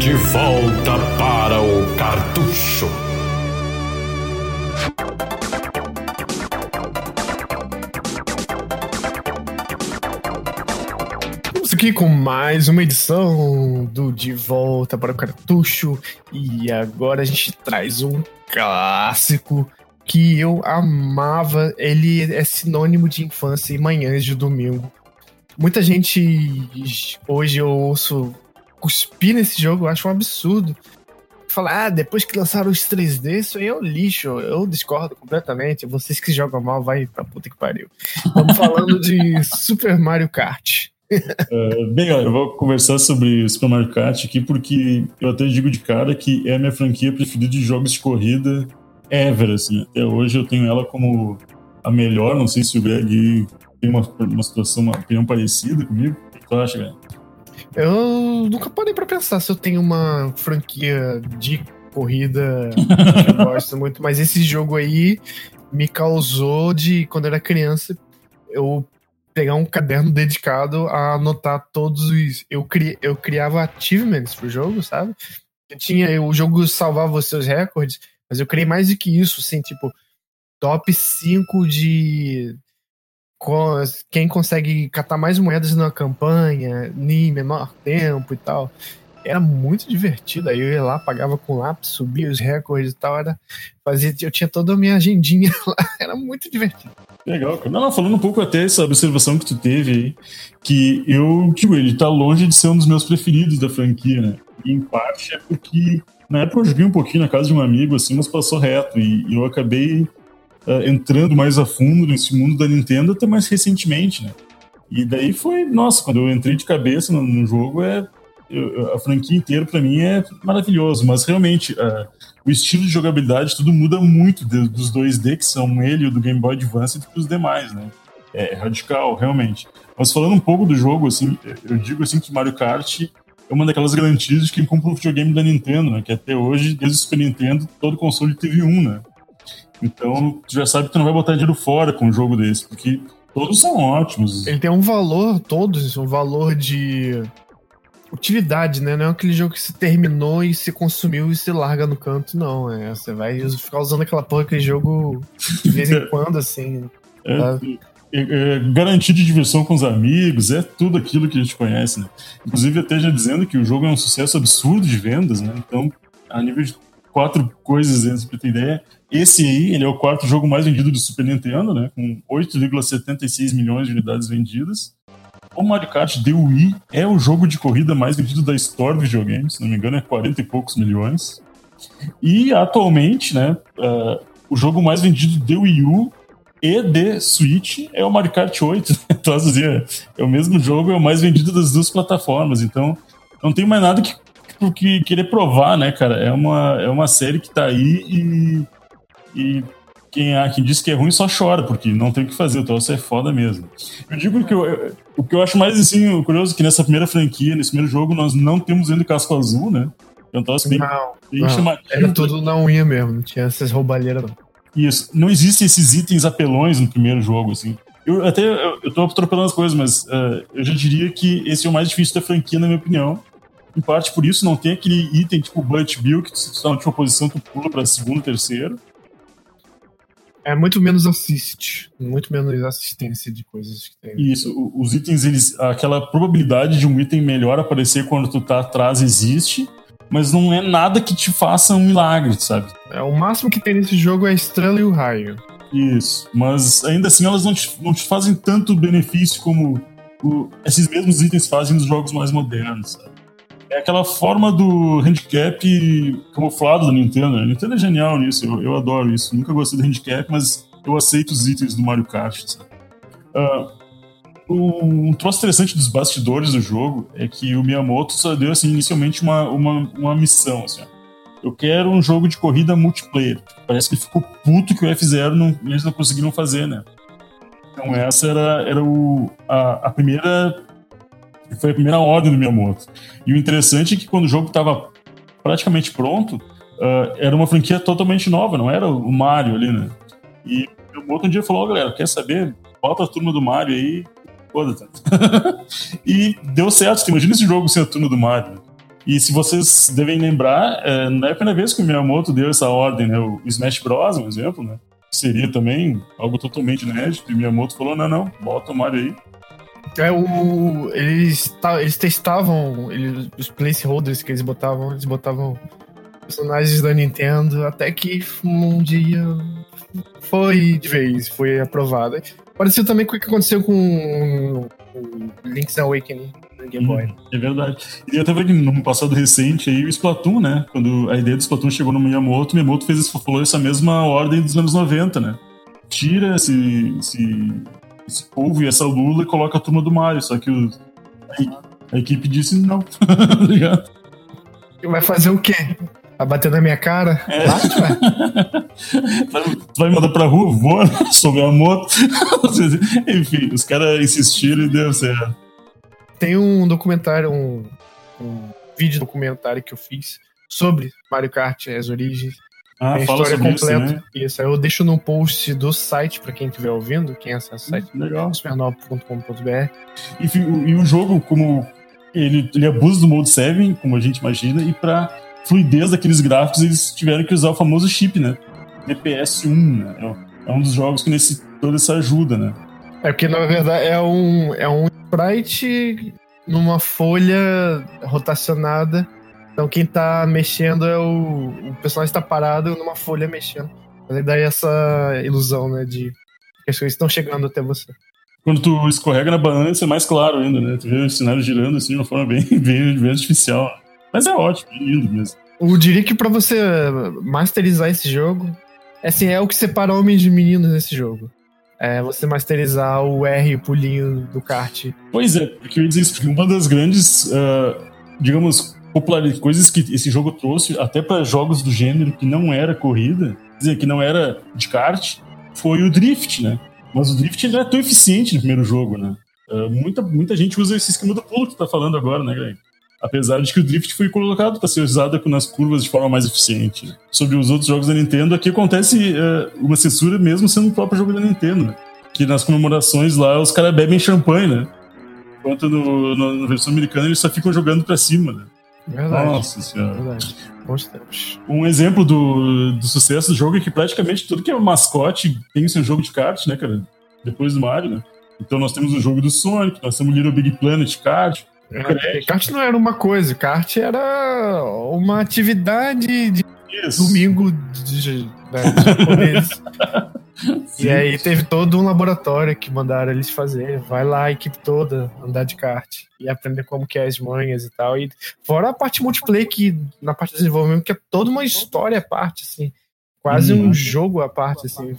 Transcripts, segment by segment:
De volta para o cartucho. Aqui com mais uma edição do De Volta para o Cartucho e agora a gente traz um clássico que eu amava. Ele é sinônimo de infância e manhãs de domingo. Muita gente hoje eu ouço cuspir nesse jogo, eu acho um absurdo. Falar, ah, depois que lançaram os 3D, isso aí é um lixo. Eu discordo completamente. Vocês que jogam mal, vai pra puta que pariu. Estamos falando de Super Mario Kart. Uh, bem, olha, eu vou conversar sobre Super Mario Kart aqui porque eu até digo de cara que é a minha franquia preferida de jogos de corrida ever, assim. Até hoje eu tenho ela como a melhor. Não sei se o Greg tem uma, uma situação, uma opinião parecida comigo. O que tu acha, Greg? Eu nunca parei pra pensar se eu tenho uma franquia de corrida que eu gosto muito, mas esse jogo aí me causou de, quando eu era criança, eu pegar um caderno dedicado a anotar todos os. Eu, cri, eu criava achievements pro jogo, sabe? Eu tinha, o jogo salvava os seus recordes, mas eu criei mais do que isso, assim, tipo, top 5 de quem consegue catar mais moedas na campanha, em menor tempo e tal. Era muito divertido. Aí eu ia lá, pagava com lápis, subia os recordes e tal. Era, fazia, eu tinha toda a minha agendinha lá. Era muito divertido. Legal, Não, falando um pouco até essa observação que tu teve aí, que eu, tipo, ele tá longe de ser um dos meus preferidos da franquia, né? E em parte é porque na época eu joguei um pouquinho na casa de um amigo, assim, mas passou reto. E eu acabei uh, entrando mais a fundo nesse mundo da Nintendo até mais recentemente, né? E daí foi, nossa, quando eu entrei de cabeça no, no jogo, é eu, a franquia inteira para mim é maravilhoso, mas realmente uh, o estilo de jogabilidade tudo muda muito de, dos 2D que são ele e o do Game Boy Advance para os demais, né? É radical, realmente. Mas falando um pouco do jogo, assim, eu digo assim que Mario Kart é uma daquelas garantias de quem compra um videogame da Nintendo, né? Que até hoje, desde o Super Nintendo, todo console teve um, né? Então, tu já sabe que tu não vai botar dinheiro fora com um jogo desse, porque todos são ótimos. Ele tem um valor, todos, um valor de utilidade, né? Não é aquele jogo que se terminou e se consumiu e se larga no canto, não. É, você vai ficar usando aquela porra, aquele jogo de vez em quando, assim. É, tá? é, é, garantia de diversão com os amigos, é tudo aquilo que a gente conhece, né? Inclusive, até já dizendo que o jogo é um sucesso absurdo de vendas, né? Então, a nível de quatro coisas dentro pra ter ideia. Esse aí, ele é o quarto jogo mais vendido do Super Nintendo, né? Com 8,76 milhões de unidades vendidas. O Mario Kart The Wii é o jogo de corrida mais vendido da história do videogame, se não me engano é 40 e poucos milhões. E atualmente, né, uh, o jogo mais vendido de Wii U e de Switch é o Mario Kart 8. então, assim, é o mesmo jogo, é o mais vendido das duas plataformas. Então, não tem mais nada que que querer provar, né, cara? É uma, é uma série que tá aí e, e quem, ah, quem diz que é ruim só chora, porque não tem o que fazer, o troço é foda mesmo. Eu digo que eu, o que eu acho mais assim, curioso é que nessa primeira franquia, nesse primeiro jogo, nós não temos ainda casco azul, né? É um troço bem, não, bem não, chamativo. Era tudo na unha mesmo, não tinha essas roubalheiras não. Isso, não existem esses itens apelões no primeiro jogo, assim. Eu até eu, eu tô atropelando as coisas, mas uh, eu já diria que esse é o mais difícil da franquia, na minha opinião em parte por isso não tem aquele item tipo Bullet Bill, que se tu tá na última posição, tu pula pra segundo, terceiro. É muito menos assist, muito menos assistência de coisas que tem. Isso, os itens, eles, aquela probabilidade de um item melhor aparecer quando tu tá atrás existe, mas não é nada que te faça um milagre, sabe? É, o máximo que tem nesse jogo é a estrela e o raio. Isso, mas ainda assim elas não te, não te fazem tanto benefício como o, esses mesmos itens fazem nos jogos mais modernos, sabe? É aquela forma do handicap camuflado da Nintendo. A Nintendo é genial nisso, eu, eu adoro isso. Nunca gostei do handicap, mas eu aceito os itens do Mario Kart. Uh, um troço interessante dos bastidores do jogo é que o Miyamoto só deu assim, inicialmente uma, uma, uma missão. Assim, eu quero um jogo de corrida multiplayer. Parece que ficou puto que o F0 não, eles não conseguiram fazer, né? Então essa era, era o, a, a primeira foi a primeira ordem do Miyamoto. E o interessante é que quando o jogo estava praticamente pronto, uh, era uma franquia totalmente nova, não era o Mario ali, né? E o Miyamoto um dia falou, oh, galera, quer saber? Bota a turma do Mario aí, foda e deu certo. Imagina esse jogo sem a turma do Mario. E se vocês devem lembrar, é, não é a primeira vez que o Miyamoto deu essa ordem, né? O Smash Bros, um exemplo, né? Seria também algo totalmente inédito. E o Miyamoto falou: não, não, bota o Mario aí. É, o, eles, eles testavam eles, os placeholders que eles botavam, eles botavam personagens da Nintendo, até que um dia foi de vez, foi aprovada. Pareceu também com o que aconteceu com o Link's Awakening Game Boy. Hum, é verdade. E até que no passado recente aí o Splatoon, né? Quando a ideia do Splatoon chegou no Miyamoto, Miyamoto fez, falou essa mesma ordem dos anos 90, né? Tira esse, esse, esse povo e essa lula e coloca a turma do Mario, só que a, a equipe disse não, tá ligado? Vai fazer o quê? Vai bater na minha cara? É. Bate, vai. vai mandar pra rua, voa sobre a moto. Enfim, os caras insistiram e deu certo. Tem um documentário, um, um vídeo documentário que eu fiz sobre Mario Kart, as origens. Ah, Tem história completa. Isso, né? isso, eu deixo no post do site para quem estiver ouvindo, quem acessa o site, legal. supernova.com.br. O, e o jogo, como ele, ele abusa do Mode 7, como a gente imagina, e para fluidez daqueles gráficos, eles tiveram que usar o famoso chip, né? DPS 1, né? É um dos jogos que necessitou dessa ajuda, né? É porque, na verdade, é um, é um sprite numa folha rotacionada. Então, quem tá mexendo é o. O personagem está parado numa folha mexendo. Mas aí dá essa ilusão, né? De que as coisas estão chegando até você. Quando tu escorrega na banana, isso é mais claro ainda, né? Tu vê o cenário girando assim de uma forma bem, bem, bem artificial. Mas é ótimo, é lindo mesmo. Eu diria que pra você masterizar esse jogo, é assim, é o que separa homens de meninos nesse jogo. É você masterizar o R, o pulinho do kart. Pois é, porque eu ia dizer isso, uma das grandes, uh, digamos, populares, coisas que esse jogo trouxe, até para jogos do gênero que não era corrida, dizer, que não era de kart, foi o drift, né? Mas o drift não é tão eficiente no primeiro jogo, né? Uh, muita, muita gente usa esse esquema do pulo que tu tá falando agora, né, Greg? Apesar de que o drift foi colocado para ser usado nas curvas de forma mais eficiente. Sobre os outros jogos da Nintendo, aqui acontece uh, uma censura mesmo sendo o próprio jogo da Nintendo, né? Que nas comemorações lá os caras bebem champanhe, né? Enquanto no, versão americana eles só ficam jogando para cima, né? Verdade. Nossa senhora. Verdade. Bons tempos. Um exemplo do, do sucesso do jogo é que praticamente tudo que é mascote tem o seu jogo de kart, né, cara? Depois do Mario, né? Então nós temos o jogo do Sonic, nós temos o Little Big Planet kart, é, kart não era uma coisa, kart era uma atividade de Isso. domingo de, né, e aí teve todo um laboratório que mandaram eles fazer. Vai lá, a equipe toda, andar de kart e aprender como que é as manhas e tal. E fora a parte multiplayer, que na parte de desenvolvimento, que é toda uma história à parte, assim. Quase hum. um jogo à parte, assim.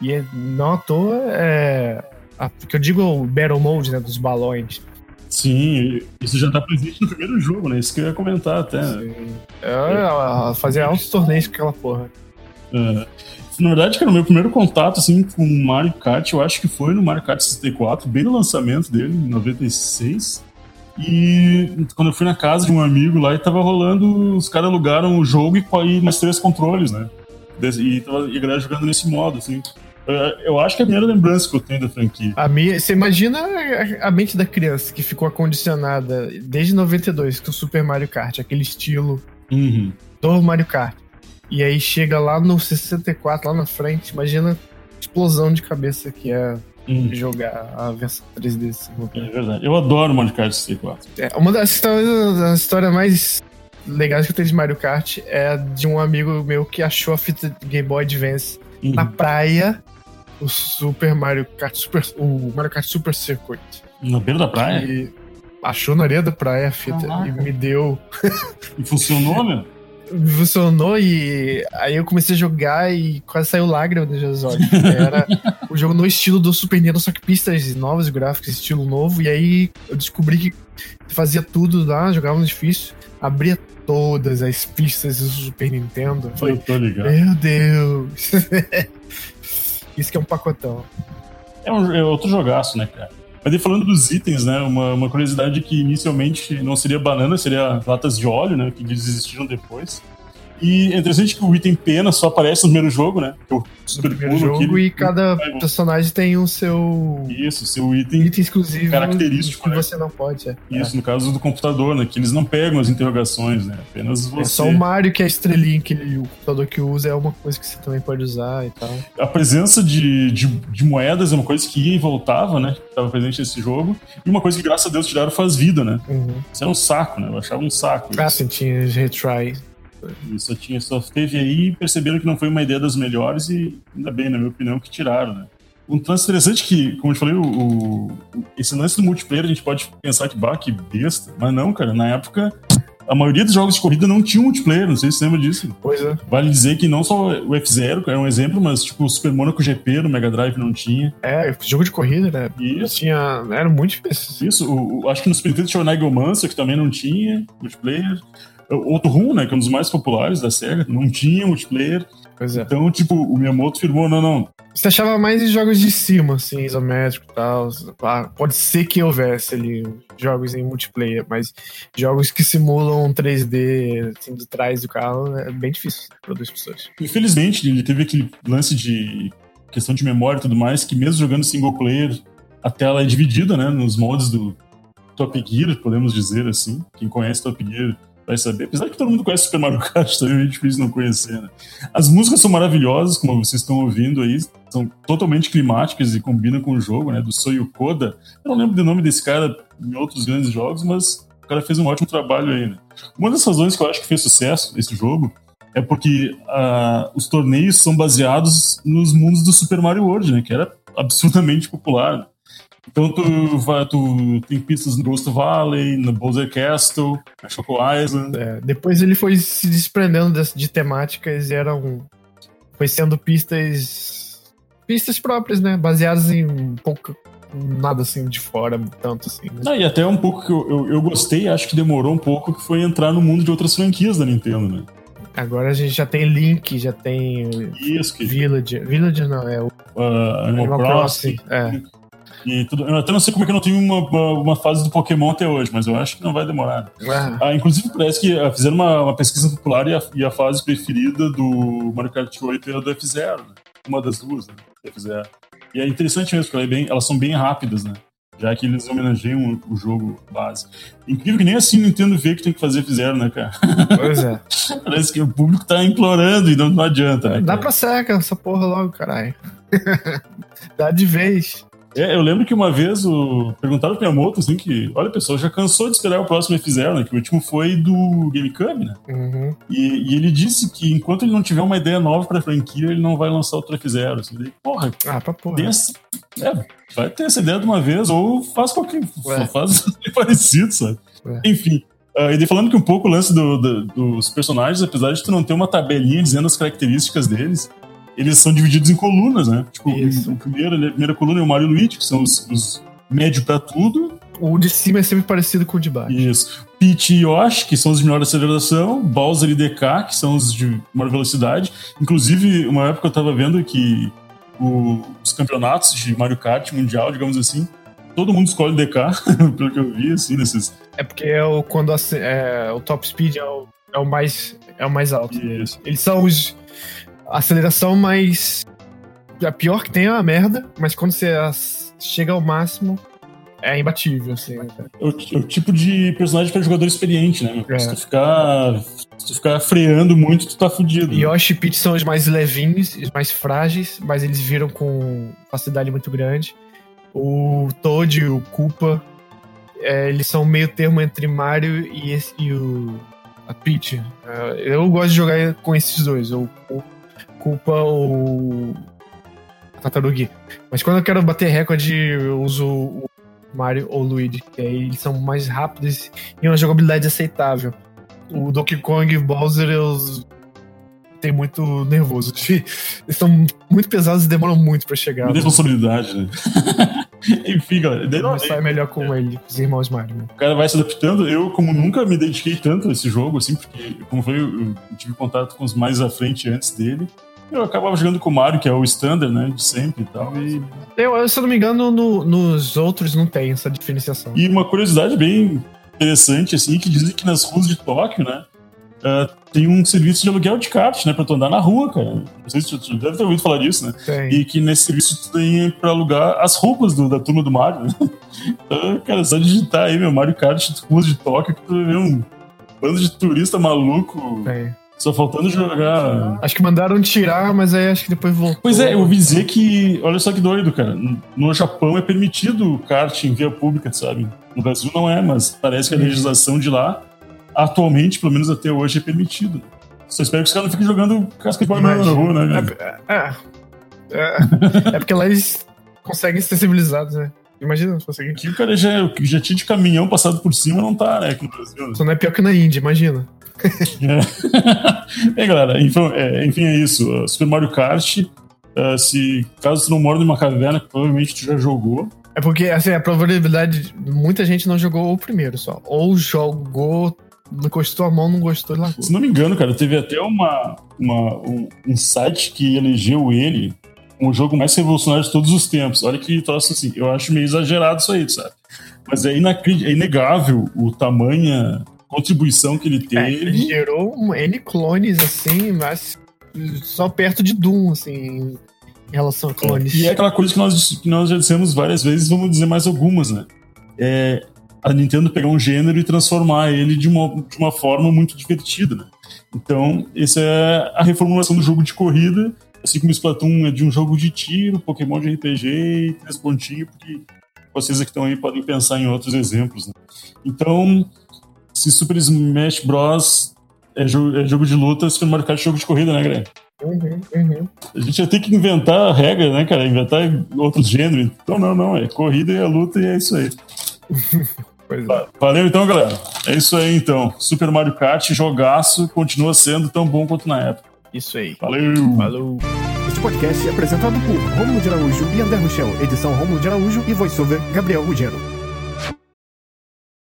E é, não à toa, é, a, que eu digo o Battle Mode, né, dos balões Sim, isso já tá presente no primeiro jogo, né? Isso que eu ia comentar até. Sim. É, fazer altos torneios com aquela porra. É. Na verdade, cara, o meu primeiro contato assim, com o Mario Kart, eu acho que foi no Mario Kart 64, bem no lançamento dele, em 96. E quando eu fui na casa de um amigo lá e tava rolando, os caras alugaram o jogo e, e mais três controles, né? E, tava, e a galera jogando nesse modo, assim. É, eu acho que é a primeira lembrança que eu tenho da franquia. A minha, você imagina a mente da criança que ficou acondicionada desde 92 com o Super Mario Kart, aquele estilo uhum. do Mario Kart. E aí chega lá no 64, lá na frente, imagina a explosão de cabeça que é uhum. jogar a versão 3D desse jogo. É verdade. Eu adoro Mario Kart 64. É, uma das histórias, das histórias mais legais que eu tenho de Mario Kart é de um amigo meu que achou a fita Game Boy Advance uhum. na praia o Super Mario Kart Super, o Mario Kart Super Circuit. Na beira da praia? E achou na areia da praia a fita Caraca. e me deu. e funcionou, meu? Funcionou e aí eu comecei a jogar e quase saiu lágrima dos olhos. Era o jogo no estilo do Super Nintendo, só que pistas novas, gráficos, estilo novo. E aí eu descobri que fazia tudo lá, jogava no difícil, abria todas as pistas do Super Nintendo. Falei, eu tô ligado. Meu Deus! Isso que é um pacotão. É, um, é outro jogaço, né, cara? Mas aí falando dos itens, né? Uma, uma curiosidade que inicialmente não seria banana, seria latas de óleo, né? Que desistiram depois. E é interessante que o item pena só aparece no primeiro jogo, né? É o super primeiro jogo aquele- e cada personagem tem o seu Isso, seu item. item exclusivo Característico, que né? você não pode. É. Isso, no caso do computador, né? Que eles não pegam as interrogações, né? Apenas você. É só o Mario que é a estrelinha que ele, o computador que usa é uma coisa que você também pode usar e tal. A presença de, de, de moedas é uma coisa que ia e voltava, né? Que estava presente nesse jogo. E uma coisa que, graças a Deus, tiraram faz vida, né? Uhum. Isso era um saco, né? Eu achava um saco. Ah, sim, tinha os retry. E só, tinha, só teve aí e perceberam que não foi uma ideia das melhores e ainda bem, na minha opinião, que tiraram, né? Um lance interessante que, como eu te falei, o, o- esse lance do multiplayer a gente pode pensar que, bah, que besta. Mas não, cara, na época a maioria dos jogos de corrida não tinha multiplayer, não sei se você lembra disso. Pois é. Vale dizer que não só o F0 é um exemplo, mas tipo o Super Monaco GP no Mega Drive não tinha. É, jogo de corrida, né? Isso. Tinha. Era muito difícil. Isso, o, o- acho que no Super Nintendo tinha o Nigelmancer, que também não tinha multiplayer. Outro Rum, né, que é um dos mais populares da SEGA, não tinha multiplayer. Pois é. Então, tipo, o Miyamoto firmou, não, não, Você achava mais em jogos de cima, assim, isométrico e tal. Ah, pode ser que houvesse ali jogos em multiplayer, mas jogos que simulam 3D, assim, de trás do carro, é bem difícil para duas pessoas. Infelizmente, ele teve aquele lance de questão de memória e tudo mais, que mesmo jogando single player, a tela é dividida, né, nos modos do Top Gear, podemos dizer assim. Quem conhece Top Gear vai saber. Apesar que todo mundo conhece Super Mario Kart, também é difícil não conhecer, né? As músicas são maravilhosas, como vocês estão ouvindo aí, são totalmente climáticas e combinam com o jogo, né, do Soyu Koda. Eu não lembro do nome desse cara em outros grandes jogos, mas o cara fez um ótimo trabalho aí, né? Uma das razões que eu acho que fez sucesso esse jogo é porque ah, os torneios são baseados nos mundos do Super Mario World, né? Que era absurdamente popular. Então tu, vai, tu tem pistas no Ghost Valley, no Bowser Castle, na Choco Island. É, depois ele foi se desprendendo das- de, temáticas e eram. Foi sendo pistas. pistas próprias, né? Baseadas em um pouco. nada assim de fora, tanto assim. Né? Ah, e até um pouco que eu, eu, eu gostei, acho que demorou um pouco, que foi entrar no mundo de outras franquias da Nintendo, né? Agora a gente já tem Link, já tem Isso, que Village. Village não, é o Animal, Animal Crossing. Crossing. É. E tudo, eu até não sei como é que eu não tenho uma, uma, uma fase do Pokémon até hoje, mas eu acho que não vai demorar. Ah, Ah, inclusive, parece que ah, fizeram uma, uma pesquisa popular e a, e a fase preferida do Mario Kart 8 é a do F0, né? Uma das duas, né? do F0. E é interessante mesmo, porque ela é bem- elas são bem rápidas, né? Já que eles homenageiam o, jogo base. Incrível que nem assim o Nintendo vê que tem que fazer F0, né, cara? pois é. Parece que o público tá implorando e não, não adianta, né? Dá pra seca essa porra logo, caralho. Dá de vez. É, eu lembro que uma vez o... perguntaram pro Miyamoto, assim, que, olha, pessoal, já cansou de esperar o próximo F0, né? Que o último foi do GameCube, né? Uhum. E, e ele disse que enquanto ele não tiver uma ideia nova pra franquia, ele não vai lançar outro F0. Assim. Daí, porra, Ah, pra porra. essa- é, vai ter essa ideia de uma vez, ou faz qualquer. Ué. Faz parecido, sabe? Ué. Enfim. ah, e falando que um pouco o lance do- do- dos personagens, apesar de tu não ter uma tabelinha dizendo as características deles, eles são divididos em colunas, né? Tipo, Isso. primeiro, a primeira coluna é o Mario e Luigi, que são os, os médio pra tudo. O de cima é sempre parecido com o de baixo. Isso. Peach e Yoshi, que são os de menor aceleração, Bowser e DK, que são os de maior velocidade. Inclusive, uma época eu tava vendo que o- os campeonatos de Mario Kart mundial, digamos assim, todo mundo escolhe DK, pelo que eu vi, assim, nesses. É porque é o, quando a, é, o top speed é o, é o mais é o mais alto. Isso. Eles são os a aceleração mais a pior que tem é a merda, mas quando você chega ao máximo é imbatível, assim. né? É o, é o tipo de personagem para jogador experiente, né? É. Se, tu ficar, se tu ficar freando muito, tu tá fudido. Yoshi e Peach são os mais levinhos, os mais frágeis, mas eles viram com facilidade muito grande. O Toad e o Koopa, é, eles são meio termo entre Mario e, esse- e o a Peach. É, eu gosto de jogar com esses dois, ou o Koopa ou a Tartaruga. Mas quando eu quero bater recorde, eu uso o Mario ou o Luigi, que aí eles são mais rápidos e uma jogabilidade aceitável. O Donkey Kong e o Bowser, eu tenho muito nervoso. Eles são muito pesados e demoram muito pra chegar. Muita responsabilidade, né? Enfim, galera. Mas sai melhor com ele, com os irmãos Mario. Né? o cara vai se adaptando. Eu, como nunca me dediquei tanto a esse jogo, assim, porque, como eu eu tive contato com os mais à frente antes dele. Eu acabava jogando com o Mario, que é o standard, né, de sempre e tal. E, Eu, se eu não me engano, no- nos outros não tem essa diferenciação. e uma curiosidade bem interessante, assim, que dizem que nas ruas de Tóquio, né, Uh, tem um serviço de aluguel de kart, né? Pra tu andar na rua, cara. Não sei se tu, deve ter ouvido falar disso, né? Tem. E que nesse serviço tu tem pra alugar as roupas do, da turma do Mario, né? Então, cara, só digitar aí, meu, Mario Kart, ruas de Tóquio, que tu vai ver um bando de turista maluco, Tem. Só faltando jogar. Acho que mandaram tirar, mas aí acho que depois voltou. Pois é, eu ouvi dizer que, olha só que doido, cara. No Japão é permitido kart em via pública, sabe? No Brasil não é, mas parece que a legislação de lá, atualmente, pelo menos até hoje, é permitido. Só espero que os caras não fiquem jogando casca de banana na rua, né, cara? É, é, é, é porque lá eles conseguem ser civilizados, né? Imagina se conseguir. Aqui o cara já, já tinha de caminhão passado por cima não tá, né, aqui no Brasil. né? Só não é pior que na Índia, imagina. É. Galera, enfim é, enfim, é isso. Uh, Super Mario Kart, uh, se caso tu não mora numa caverna, provavelmente tu já jogou, É porque, assim, a probabilidade. Muita gente não jogou o primeiro só. Ou jogou, não gostou a mão, não gostou e largou. Se não me engano, cara, teve até uma, uma- um, um site que elegeu ele o jogo mais revolucionário de todos os tempos. Olha que troço assim, eu acho meio exagerado isso aí, sabe? Mas é, é inegável o tamanha contribuição que ele É, ele teve. gerou um N clones, assim, mas só perto de Doom, assim, em relação a clones. E é aquela coisa que nós, que nós já dissemos várias vezes, vamos dizer mais algumas, né? É a Nintendo pegar um gênero e transformar ele de uma, de uma forma muito divertida, né? Então, essa é a reformulação do jogo de corrida, assim como o Splatoon é de um jogo de tiro, Pokémon de RPG e três pontinhos, porque vocês que estão aí podem pensar em outros exemplos, né? Então, se Super Smash Bros. É jogo, é jogo de luta, Super Mario Kart é jogo de corrida, né, Greg? Uhum, uhum. A gente ia ter que inventar a regra, né, cara? Inventar outros gêneros. Então, não, não. É corrida e a luta e é isso aí. Pois é. Valeu então, galera. É isso aí, então. Super Mario Kart, jogaço, continua sendo tão bom quanto na época. Isso aí. Valeu! Falou. Este podcast é apresentado por Romulo de Araújo e André Rochel, edição Romulo de Araújo e voiceover Gabriel Ruggiero.